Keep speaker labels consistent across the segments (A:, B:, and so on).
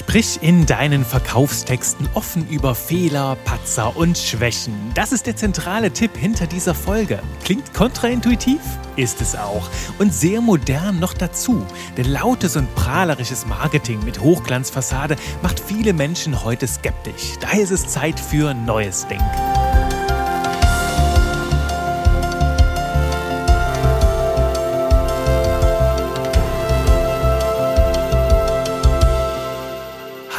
A: Sprich in deinen Verkaufstexten offen über Fehler, Patzer und Schwächen. Das ist der zentrale Tipp hinter dieser Folge. Klingt kontraintuitiv? Ist es auch. Und sehr modern noch dazu. Denn lautes und prahlerisches Marketing mit Hochglanzfassade macht viele Menschen heute skeptisch. Daher ist es Zeit für neues Denken.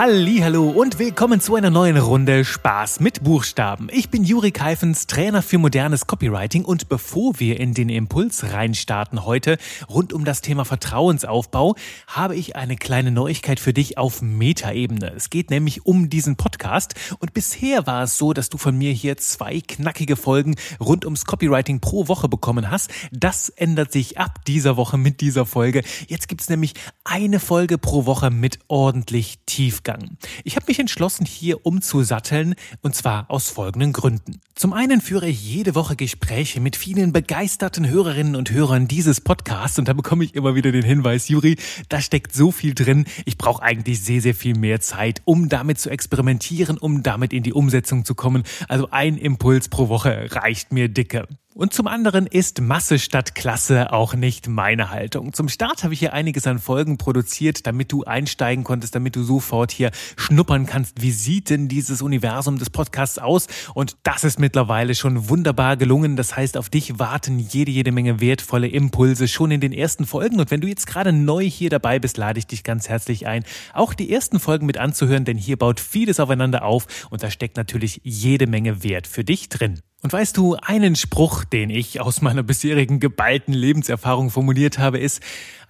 A: Hallo und willkommen zu einer neuen Runde Spaß mit Buchstaben. Ich bin Juri Keifens, Trainer für modernes Copywriting und bevor wir in den Impuls reinstarten heute rund um das Thema Vertrauensaufbau, habe ich eine kleine Neuigkeit für dich auf Metaebene. Es geht nämlich um diesen Podcast und bisher war es so, dass du von mir hier zwei knackige Folgen rund ums Copywriting pro Woche bekommen hast. Das ändert sich ab dieser Woche mit dieser Folge. Jetzt gibt es nämlich eine Folge pro Woche mit ordentlich Tiefgang. Ausgang. Ich habe mich entschlossen, hier umzusatteln, und zwar aus folgenden Gründen. Zum einen führe ich jede Woche Gespräche mit vielen begeisterten Hörerinnen und Hörern dieses Podcasts und da bekomme ich immer wieder den Hinweis, Juri, da steckt so viel drin, ich brauche eigentlich sehr, sehr viel mehr Zeit, um damit zu experimentieren, um damit in die Umsetzung zu kommen. Also ein Impuls pro Woche reicht mir dicke. Und zum anderen ist Masse statt Klasse auch nicht meine Haltung. Zum Start habe ich hier einiges an Folgen produziert, damit du einsteigen konntest, damit du sofort hier schnuppern kannst, wie sieht denn dieses Universum des Podcasts aus? Und das ist mittlerweile schon wunderbar gelungen. Das heißt, auf dich warten jede, jede Menge wertvolle Impulse schon in den ersten Folgen. Und wenn du jetzt gerade neu hier dabei bist, lade ich dich ganz herzlich ein, auch die ersten Folgen mit anzuhören, denn hier baut vieles aufeinander auf und da steckt natürlich jede Menge Wert für dich drin. Und weißt du, einen Spruch, den ich aus meiner bisherigen geballten Lebenserfahrung formuliert habe, ist,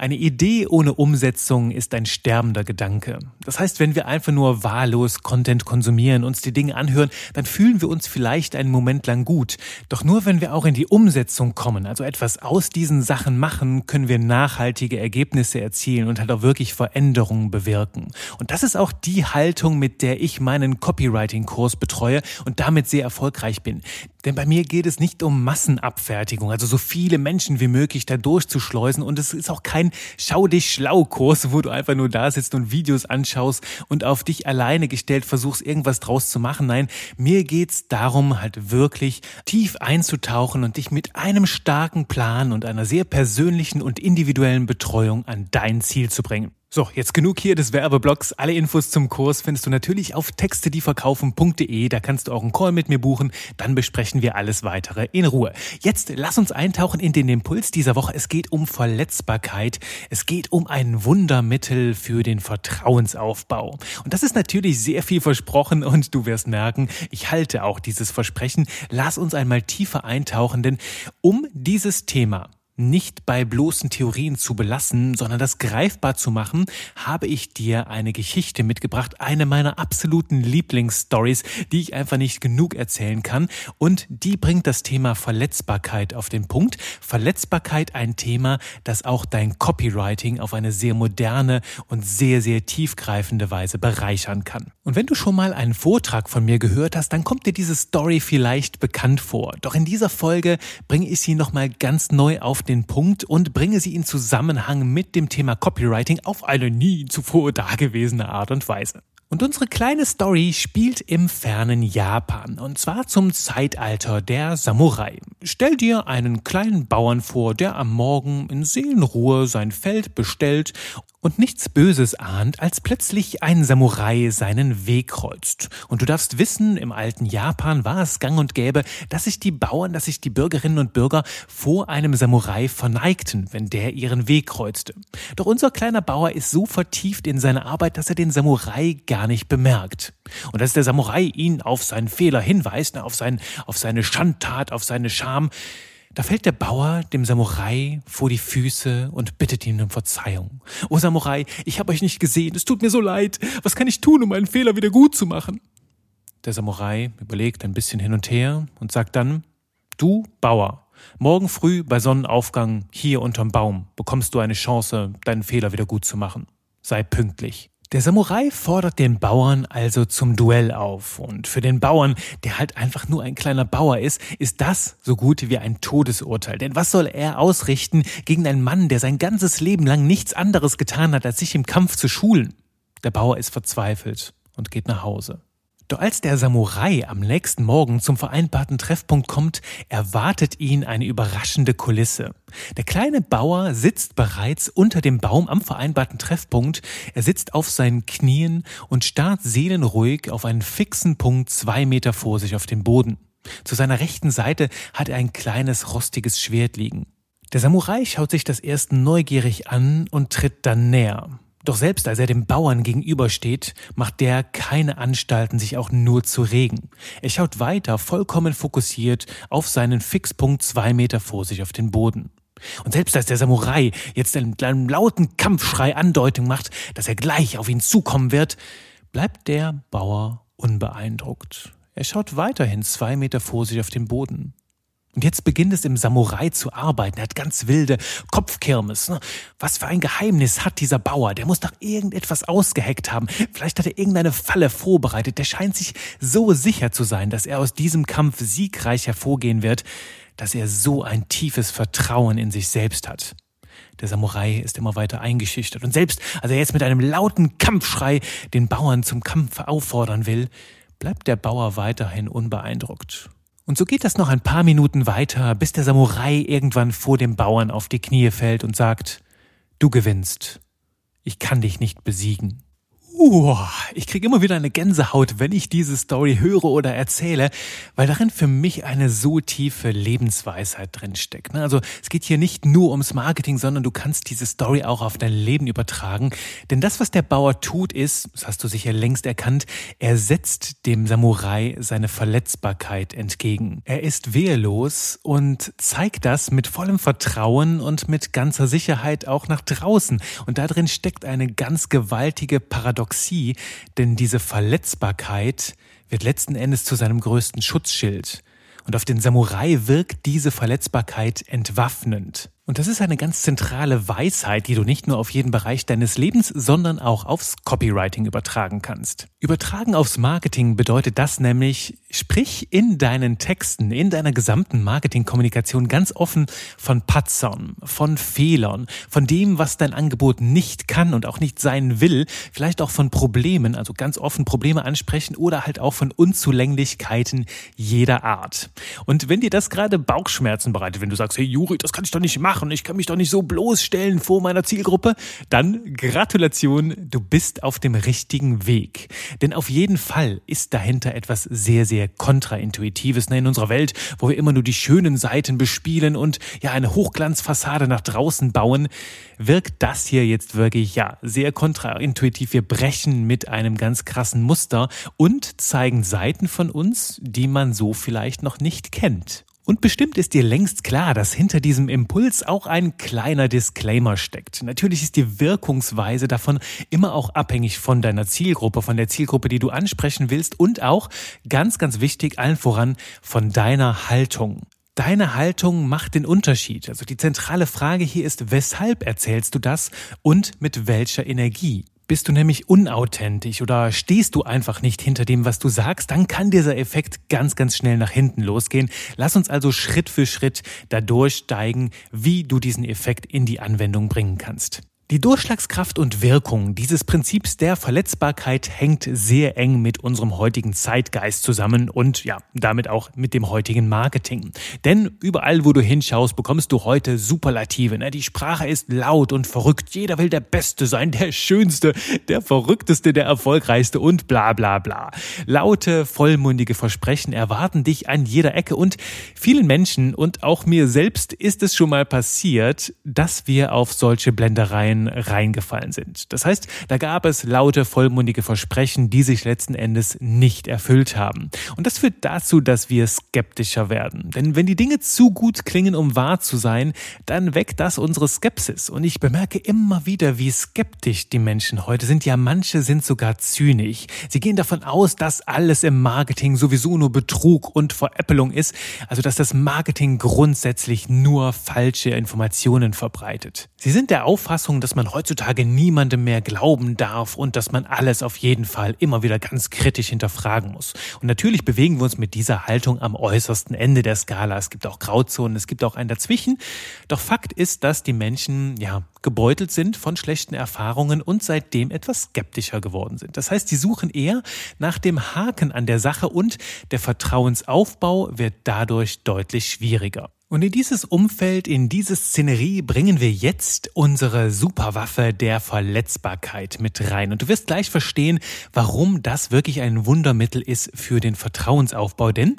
A: eine Idee ohne Umsetzung ist ein sterbender Gedanke. Das heißt, wenn wir einfach nur wahllos Content konsumieren, uns die Dinge anhören, dann fühlen wir uns vielleicht einen Moment lang gut. Doch nur wenn wir auch in die Umsetzung kommen, also etwas aus diesen Sachen machen, können wir nachhaltige Ergebnisse erzielen und halt auch wirklich Veränderungen bewirken. Und das ist auch die Haltung, mit der ich meinen Copywriting-Kurs betreue und damit sehr erfolgreich bin. Denn bei mir geht es nicht um Massenabfertigung, also so viele Menschen wie möglich da durchzuschleusen. Und es ist auch kein Schau dich schlau Kurs, wo du einfach nur da sitzt und Videos anschaust und auf dich alleine gestellt versuchst, irgendwas draus zu machen. Nein, mir geht's darum, halt wirklich tief einzutauchen und dich mit einem starken Plan und einer sehr persönlichen und individuellen Betreuung an dein Ziel zu bringen. So, jetzt genug hier des Werbeblocks. Alle Infos zum Kurs findest du natürlich auf textedieverkaufen.de. Da kannst du auch einen Call mit mir buchen. Dann besprechen wir alles weitere in Ruhe. Jetzt lass uns eintauchen in den Impuls dieser Woche. Es geht um Verletzbarkeit. Es geht um ein Wundermittel für den Vertrauensaufbau. Und das ist natürlich sehr viel versprochen und du wirst merken, ich halte auch dieses Versprechen. Lass uns einmal tiefer eintauchen, denn um dieses Thema nicht bei bloßen Theorien zu belassen, sondern das greifbar zu machen, habe ich dir eine Geschichte mitgebracht, eine meiner absoluten Lieblingsstories, die ich einfach nicht genug erzählen kann und die bringt das Thema Verletzbarkeit auf den Punkt. Verletzbarkeit ein Thema, das auch dein Copywriting auf eine sehr moderne und sehr sehr tiefgreifende Weise bereichern kann. Und wenn du schon mal einen Vortrag von mir gehört hast, dann kommt dir diese Story vielleicht bekannt vor. Doch in dieser Folge bringe ich sie nochmal ganz neu auf den den Punkt und bringe sie in Zusammenhang mit dem Thema Copywriting auf eine nie zuvor dagewesene Art und Weise. Und unsere kleine Story spielt im fernen Japan, und zwar zum Zeitalter der Samurai. Stell dir einen kleinen Bauern vor, der am Morgen in Seelenruhe sein Feld bestellt und nichts Böses ahnt, als plötzlich ein Samurai seinen Weg kreuzt. Und du darfst wissen, im alten Japan war es gang und gäbe, dass sich die Bauern, dass sich die Bürgerinnen und Bürger vor einem Samurai verneigten, wenn der ihren Weg kreuzte. Doch unser kleiner Bauer ist so vertieft in seine Arbeit, dass er den Samurai gar nicht bemerkt. Und als der Samurai ihn auf seinen Fehler hinweist, auf, sein, auf seine Schandtat, auf seine Scham, da fällt der Bauer dem Samurai vor die Füße und bittet ihn um Verzeihung. O Samurai, ich habe euch nicht gesehen, es tut mir so leid. Was kann ich tun, um meinen Fehler wieder gut zu machen? Der Samurai überlegt ein bisschen hin und her und sagt dann, du Bauer, morgen früh bei Sonnenaufgang hier unterm Baum bekommst du eine Chance, deinen Fehler wieder gut zu machen. Sei pünktlich. Der Samurai fordert den Bauern also zum Duell auf. Und für den Bauern, der halt einfach nur ein kleiner Bauer ist, ist das so gut wie ein Todesurteil. Denn was soll er ausrichten gegen einen Mann, der sein ganzes Leben lang nichts anderes getan hat, als sich im Kampf zu schulen? Der Bauer ist verzweifelt und geht nach Hause. Doch als der Samurai am nächsten Morgen zum vereinbarten Treffpunkt kommt, erwartet ihn eine überraschende Kulisse. Der kleine Bauer sitzt bereits unter dem Baum am vereinbarten Treffpunkt. Er sitzt auf seinen Knien und starrt seelenruhig auf einen fixen Punkt zwei Meter vor sich auf dem Boden. Zu seiner rechten Seite hat er ein kleines rostiges Schwert liegen. Der Samurai schaut sich das erst neugierig an und tritt dann näher. Doch selbst als er dem Bauern gegenübersteht, macht der keine Anstalten, sich auch nur zu regen. Er schaut weiter, vollkommen fokussiert, auf seinen Fixpunkt zwei Meter vor sich auf den Boden. Und selbst als der Samurai jetzt einen kleinen lauten Kampfschrei Andeutung macht, dass er gleich auf ihn zukommen wird, bleibt der Bauer unbeeindruckt. Er schaut weiterhin zwei Meter vor sich auf den Boden. Und jetzt beginnt es im Samurai zu arbeiten. Er hat ganz wilde Kopfkirmes. Ne? Was für ein Geheimnis hat dieser Bauer? Der muss doch irgendetwas ausgeheckt haben. Vielleicht hat er irgendeine Falle vorbereitet. Der scheint sich so sicher zu sein, dass er aus diesem Kampf siegreich hervorgehen wird, dass er so ein tiefes Vertrauen in sich selbst hat. Der Samurai ist immer weiter eingeschüchtert. Und selbst als er jetzt mit einem lauten Kampfschrei den Bauern zum Kampf auffordern will, bleibt der Bauer weiterhin unbeeindruckt. Und so geht das noch ein paar Minuten weiter, bis der Samurai irgendwann vor dem Bauern auf die Knie fällt und sagt, du gewinnst. Ich kann dich nicht besiegen. Uh, ich kriege immer wieder eine Gänsehaut, wenn ich diese Story höre oder erzähle, weil darin für mich eine so tiefe Lebensweisheit drinsteckt. Ne? Also es geht hier nicht nur ums Marketing, sondern du kannst diese Story auch auf dein Leben übertragen. Denn das, was der Bauer tut, ist, das hast du sicher längst erkannt, er setzt dem Samurai seine Verletzbarkeit entgegen. Er ist wehrlos und zeigt das mit vollem Vertrauen und mit ganzer Sicherheit auch nach draußen. Und da drin steckt eine ganz gewaltige Paradox Paradoxie, denn diese Verletzbarkeit wird letzten Endes zu seinem größten Schutzschild. Und auf den Samurai wirkt diese Verletzbarkeit entwaffnend. Und das ist eine ganz zentrale Weisheit, die du nicht nur auf jeden Bereich deines Lebens, sondern auch aufs Copywriting übertragen kannst. Übertragen aufs Marketing bedeutet das nämlich, sprich in deinen Texten, in deiner gesamten Marketingkommunikation ganz offen von Patzern, von Fehlern, von dem, was dein Angebot nicht kann und auch nicht sein will, vielleicht auch von Problemen, also ganz offen Probleme ansprechen oder halt auch von Unzulänglichkeiten jeder Art. Und wenn dir das gerade Bauchschmerzen bereitet, wenn du sagst, hey Juri, das kann ich doch nicht machen. Ich kann mich doch nicht so bloßstellen vor meiner Zielgruppe. Dann Gratulation, du bist auf dem richtigen Weg. Denn auf jeden Fall ist dahinter etwas sehr, sehr kontraintuitives in unserer Welt, wo wir immer nur die schönen Seiten bespielen und ja eine Hochglanzfassade nach draußen bauen, wirkt das hier jetzt wirklich ja sehr kontraintuitiv. Wir brechen mit einem ganz krassen Muster und zeigen Seiten von uns, die man so vielleicht noch nicht kennt. Und bestimmt ist dir längst klar, dass hinter diesem Impuls auch ein kleiner Disclaimer steckt. Natürlich ist die Wirkungsweise davon immer auch abhängig von deiner Zielgruppe, von der Zielgruppe, die du ansprechen willst und auch ganz, ganz wichtig, allen voran von deiner Haltung. Deine Haltung macht den Unterschied. Also die zentrale Frage hier ist, weshalb erzählst du das und mit welcher Energie? Bist du nämlich unauthentisch oder stehst du einfach nicht hinter dem, was du sagst, dann kann dieser Effekt ganz, ganz schnell nach hinten losgehen. Lass uns also Schritt für Schritt dadurch steigen, wie du diesen Effekt in die Anwendung bringen kannst. Die Durchschlagskraft und Wirkung dieses Prinzips der Verletzbarkeit hängt sehr eng mit unserem heutigen Zeitgeist zusammen und ja, damit auch mit dem heutigen Marketing. Denn überall, wo du hinschaust, bekommst du heute Superlative. Ne? Die Sprache ist laut und verrückt. Jeder will der Beste sein, der Schönste, der Verrückteste, der Erfolgreichste und bla bla bla. Laute, vollmundige Versprechen erwarten dich an jeder Ecke und vielen Menschen und auch mir selbst ist es schon mal passiert, dass wir auf solche Blendereien reingefallen sind. Das heißt, da gab es laute, vollmundige Versprechen, die sich letzten Endes nicht erfüllt haben. Und das führt dazu, dass wir skeptischer werden. Denn wenn die Dinge zu gut klingen, um wahr zu sein, dann weckt das unsere Skepsis. Und ich bemerke immer wieder, wie skeptisch die Menschen heute sind. Ja, manche sind sogar zynisch. Sie gehen davon aus, dass alles im Marketing sowieso nur Betrug und Veräppelung ist. Also, dass das Marketing grundsätzlich nur falsche Informationen verbreitet. Sie sind der Auffassung, dass dass man heutzutage niemandem mehr glauben darf und dass man alles auf jeden Fall immer wieder ganz kritisch hinterfragen muss. Und natürlich bewegen wir uns mit dieser Haltung am äußersten Ende der Skala. Es gibt auch Grauzonen, es gibt auch einen dazwischen. Doch Fakt ist, dass die Menschen, ja, gebeutelt sind von schlechten Erfahrungen und seitdem etwas skeptischer geworden sind. Das heißt, sie suchen eher nach dem Haken an der Sache und der Vertrauensaufbau wird dadurch deutlich schwieriger. Und in dieses Umfeld, in diese Szenerie bringen wir jetzt unsere Superwaffe der Verletzbarkeit mit rein. Und du wirst gleich verstehen, warum das wirklich ein Wundermittel ist für den Vertrauensaufbau. Denn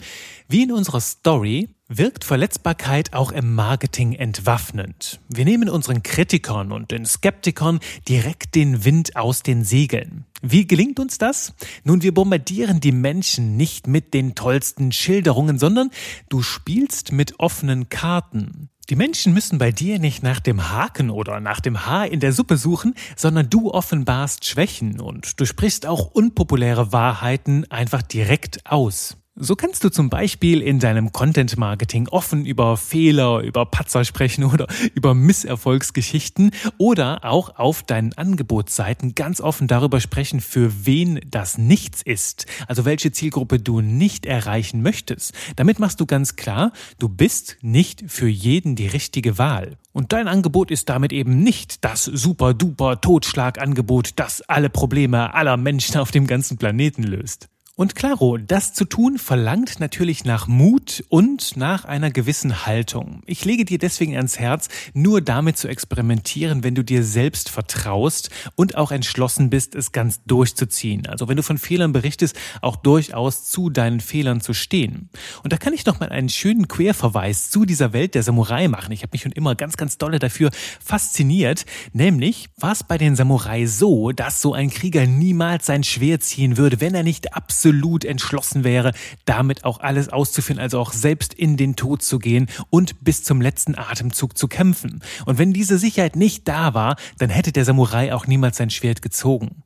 A: wie in unserer Story wirkt Verletzbarkeit auch im Marketing entwaffnend. Wir nehmen unseren Kritikern und den Skeptikern direkt den Wind aus den Segeln. Wie gelingt uns das? Nun, wir bombardieren die Menschen nicht mit den tollsten Schilderungen, sondern du spielst mit offenen Karten. Die Menschen müssen bei dir nicht nach dem Haken oder nach dem Haar in der Suppe suchen, sondern du offenbarst Schwächen und du sprichst auch unpopuläre Wahrheiten einfach direkt aus. So kannst du zum Beispiel in deinem Content Marketing offen über Fehler, über Patzer sprechen oder über Misserfolgsgeschichten oder auch auf deinen Angebotsseiten ganz offen darüber sprechen, für wen das nichts ist. Also welche Zielgruppe du nicht erreichen möchtest. Damit machst du ganz klar, du bist nicht für jeden die richtige Wahl. Und dein Angebot ist damit eben nicht das super duper Totschlagangebot, das alle Probleme aller Menschen auf dem ganzen Planeten löst. Und klaro, das zu tun verlangt natürlich nach Mut und nach einer gewissen Haltung. Ich lege dir deswegen ans Herz, nur damit zu experimentieren, wenn du dir selbst vertraust und auch entschlossen bist, es ganz durchzuziehen. Also wenn du von Fehlern berichtest, auch durchaus zu deinen Fehlern zu stehen. Und da kann ich noch mal einen schönen Querverweis zu dieser Welt der Samurai machen. Ich habe mich schon immer ganz, ganz dolle dafür fasziniert. Nämlich war es bei den Samurai so, dass so ein Krieger niemals sein Schwert ziehen würde, wenn er nicht absolut absolut entschlossen wäre, damit auch alles auszuführen, also auch selbst in den Tod zu gehen und bis zum letzten Atemzug zu kämpfen. Und wenn diese Sicherheit nicht da war, dann hätte der Samurai auch niemals sein Schwert gezogen.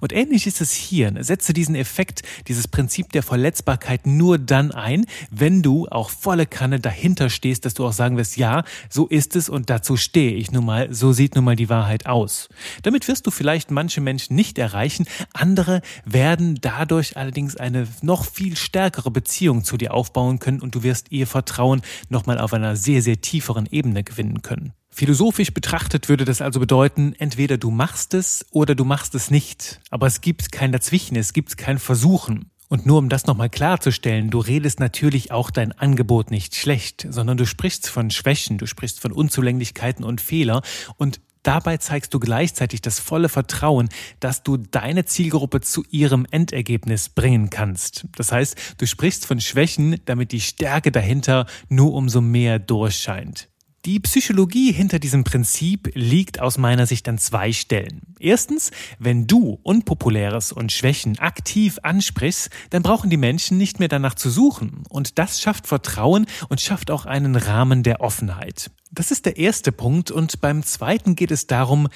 A: Und ähnlich ist es hier. Setze diesen Effekt, dieses Prinzip der Verletzbarkeit nur dann ein, wenn du auch volle Kanne dahinter stehst, dass du auch sagen wirst, ja, so ist es und dazu stehe ich nun mal, so sieht nun mal die Wahrheit aus. Damit wirst du vielleicht manche Menschen nicht erreichen, andere werden dadurch allerdings eine noch viel stärkere Beziehung zu dir aufbauen können und du wirst ihr Vertrauen nochmal auf einer sehr, sehr tieferen Ebene gewinnen können. Philosophisch betrachtet würde das also bedeuten, entweder du machst es oder du machst es nicht. Aber es gibt kein Dazwischen, es gibt kein Versuchen. Und nur um das nochmal klarzustellen, du redest natürlich auch dein Angebot nicht schlecht, sondern du sprichst von Schwächen, du sprichst von Unzulänglichkeiten und Fehler und Dabei zeigst du gleichzeitig das volle Vertrauen, dass du deine Zielgruppe zu ihrem Endergebnis bringen kannst. Das heißt, du sprichst von Schwächen, damit die Stärke dahinter nur umso mehr durchscheint. Die Psychologie hinter diesem Prinzip liegt aus meiner Sicht an zwei Stellen. Erstens, wenn du Unpopuläres und Schwächen aktiv ansprichst, dann brauchen die Menschen nicht mehr danach zu suchen. Und das schafft Vertrauen und schafft auch einen Rahmen der Offenheit. Das ist der erste Punkt. Und beim zweiten geht es darum,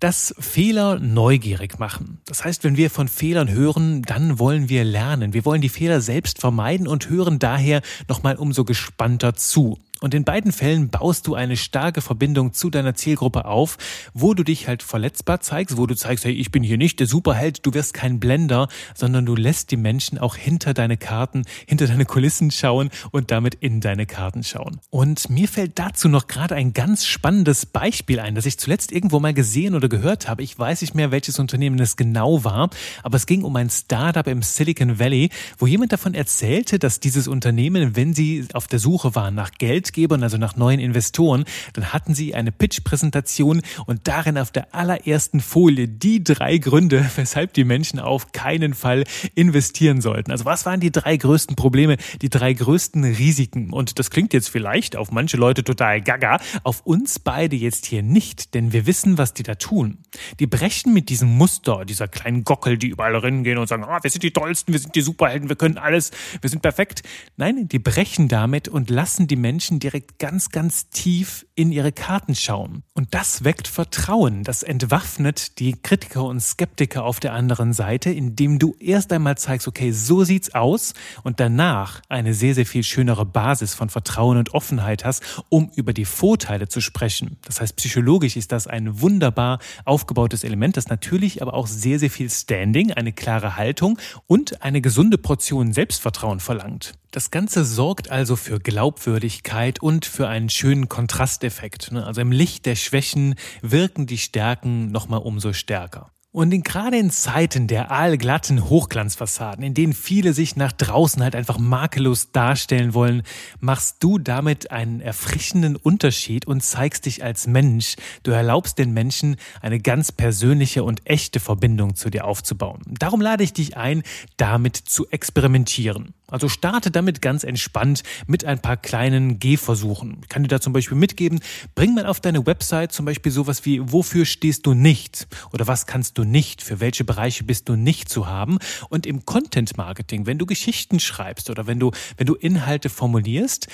A: dass Fehler neugierig machen. Das heißt, wenn wir von Fehlern hören, dann wollen wir lernen. Wir wollen die Fehler selbst vermeiden und hören daher nochmal umso gespannter zu. Und in beiden Fällen baust du eine starke Verbindung zu deiner Zielgruppe auf, wo du dich halt verletzbar zeigst, wo du zeigst, hey, ich bin hier nicht der Superheld, du wirst kein Blender, sondern du lässt die Menschen auch hinter deine Karten, hinter deine Kulissen schauen und damit in deine Karten schauen. Und mir fällt dazu noch gerade ein ganz spannendes Beispiel ein, das ich zuletzt irgendwo mal gesehen oder gehört habe. Ich weiß nicht mehr, welches Unternehmen es genau war, aber es ging um ein Startup im Silicon Valley, wo jemand davon erzählte, dass dieses Unternehmen, wenn sie auf der Suche waren nach Geld, Geldgebern, also nach neuen Investoren, dann hatten sie eine Pitch-Präsentation und darin auf der allerersten Folie die drei Gründe, weshalb die Menschen auf keinen Fall investieren sollten. Also was waren die drei größten Probleme, die drei größten Risiken? Und das klingt jetzt vielleicht auf manche Leute total gaga, auf uns beide jetzt hier nicht, denn wir wissen, was die da tun. Die brechen mit diesem Muster, dieser kleinen Gockel, die überall reingehen und sagen, ah, wir sind die Tollsten, wir sind die Superhelden, wir können alles, wir sind perfekt. Nein, die brechen damit und lassen die Menschen Menschen direkt ganz, ganz tief in ihre Karten schauen. Und das weckt Vertrauen. Das entwaffnet die Kritiker und Skeptiker auf der anderen Seite, indem du erst einmal zeigst, okay, so sieht's aus und danach eine sehr, sehr viel schönere Basis von Vertrauen und Offenheit hast, um über die Vorteile zu sprechen. Das heißt, psychologisch ist das ein wunderbar aufgebautes Element, das natürlich aber auch sehr, sehr viel Standing, eine klare Haltung und eine gesunde Portion Selbstvertrauen verlangt. Das Ganze sorgt also für Glaubwürdigkeit und für einen schönen Kontrasteffekt. Ne? Also im Licht der Schwächen wirken die Stärken nochmal umso stärker. Und in, gerade in Zeiten der aalglatten Hochglanzfassaden, in denen viele sich nach draußen halt einfach makellos darstellen wollen, machst du damit einen erfrischenden Unterschied und zeigst dich als Mensch. Du erlaubst den Menschen eine ganz persönliche und echte Verbindung zu dir aufzubauen. Darum lade ich dich ein, damit zu experimentieren. Also starte damit ganz entspannt mit ein paar kleinen Gehversuchen. Ich kann dir da zum Beispiel mitgeben, bring mal auf deine Website zum Beispiel sowas wie, wofür stehst du nicht? Oder was kannst du nicht? Für welche Bereiche bist du nicht zu haben? Und im Content Marketing, wenn du Geschichten schreibst oder wenn du, wenn du Inhalte formulierst,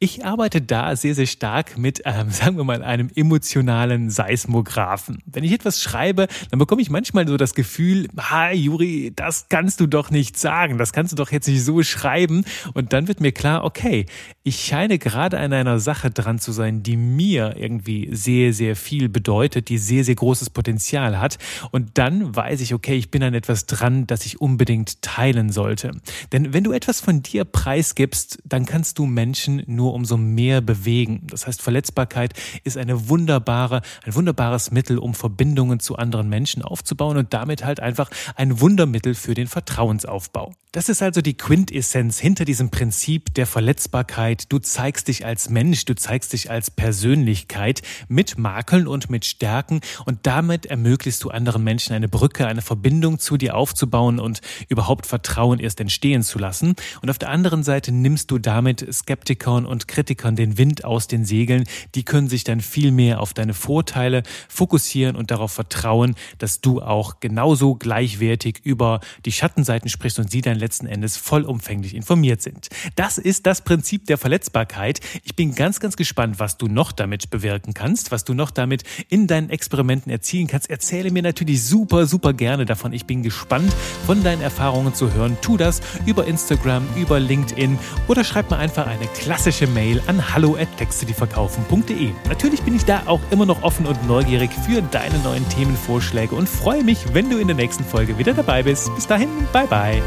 A: ich arbeite da sehr, sehr stark mit, ähm, sagen wir mal, einem emotionalen Seismographen. Wenn ich etwas schreibe, dann bekomme ich manchmal so das Gefühl, ha, Juri, das kannst du doch nicht sagen, das kannst du doch jetzt nicht so schreiben. Und dann wird mir klar, okay, ich scheine gerade an einer Sache dran zu sein, die mir irgendwie sehr, sehr viel bedeutet, die sehr, sehr großes Potenzial hat. Und dann weiß ich, okay, ich bin an etwas dran, das ich unbedingt teilen sollte. Denn wenn du etwas von dir preisgibst, dann kannst du Menschen nur nur umso mehr bewegen. Das heißt, Verletzbarkeit ist eine wunderbare, ein wunderbares Mittel, um Verbindungen zu anderen Menschen aufzubauen und damit halt einfach ein Wundermittel für den Vertrauensaufbau. Das ist also die Quintessenz hinter diesem Prinzip der Verletzbarkeit. Du zeigst dich als Mensch, du zeigst dich als Persönlichkeit mit Makeln und mit Stärken und damit ermöglichst du anderen Menschen eine Brücke, eine Verbindung zu dir aufzubauen und überhaupt Vertrauen erst entstehen zu lassen. Und auf der anderen Seite nimmst du damit Skeptikern und Kritikern den Wind aus den Segeln. Die können sich dann viel mehr auf deine Vorteile fokussieren und darauf vertrauen, dass du auch genauso gleichwertig über die Schattenseiten sprichst und sie dann letzten Endes vollumfänglich informiert sind. Das ist das Prinzip der Verletzbarkeit. Ich bin ganz, ganz gespannt, was du noch damit bewirken kannst, was du noch damit in deinen Experimenten erzielen kannst. Erzähle mir natürlich super, super gerne davon. Ich bin gespannt, von deinen Erfahrungen zu hören. Tu das über Instagram, über LinkedIn oder schreib mir einfach eine klassische klassische Mail an hallo@textedieverkaufen.de. Natürlich bin ich da auch immer noch offen und neugierig für deine neuen Themenvorschläge und freue mich, wenn du in der nächsten Folge wieder dabei bist. Bis dahin, bye bye.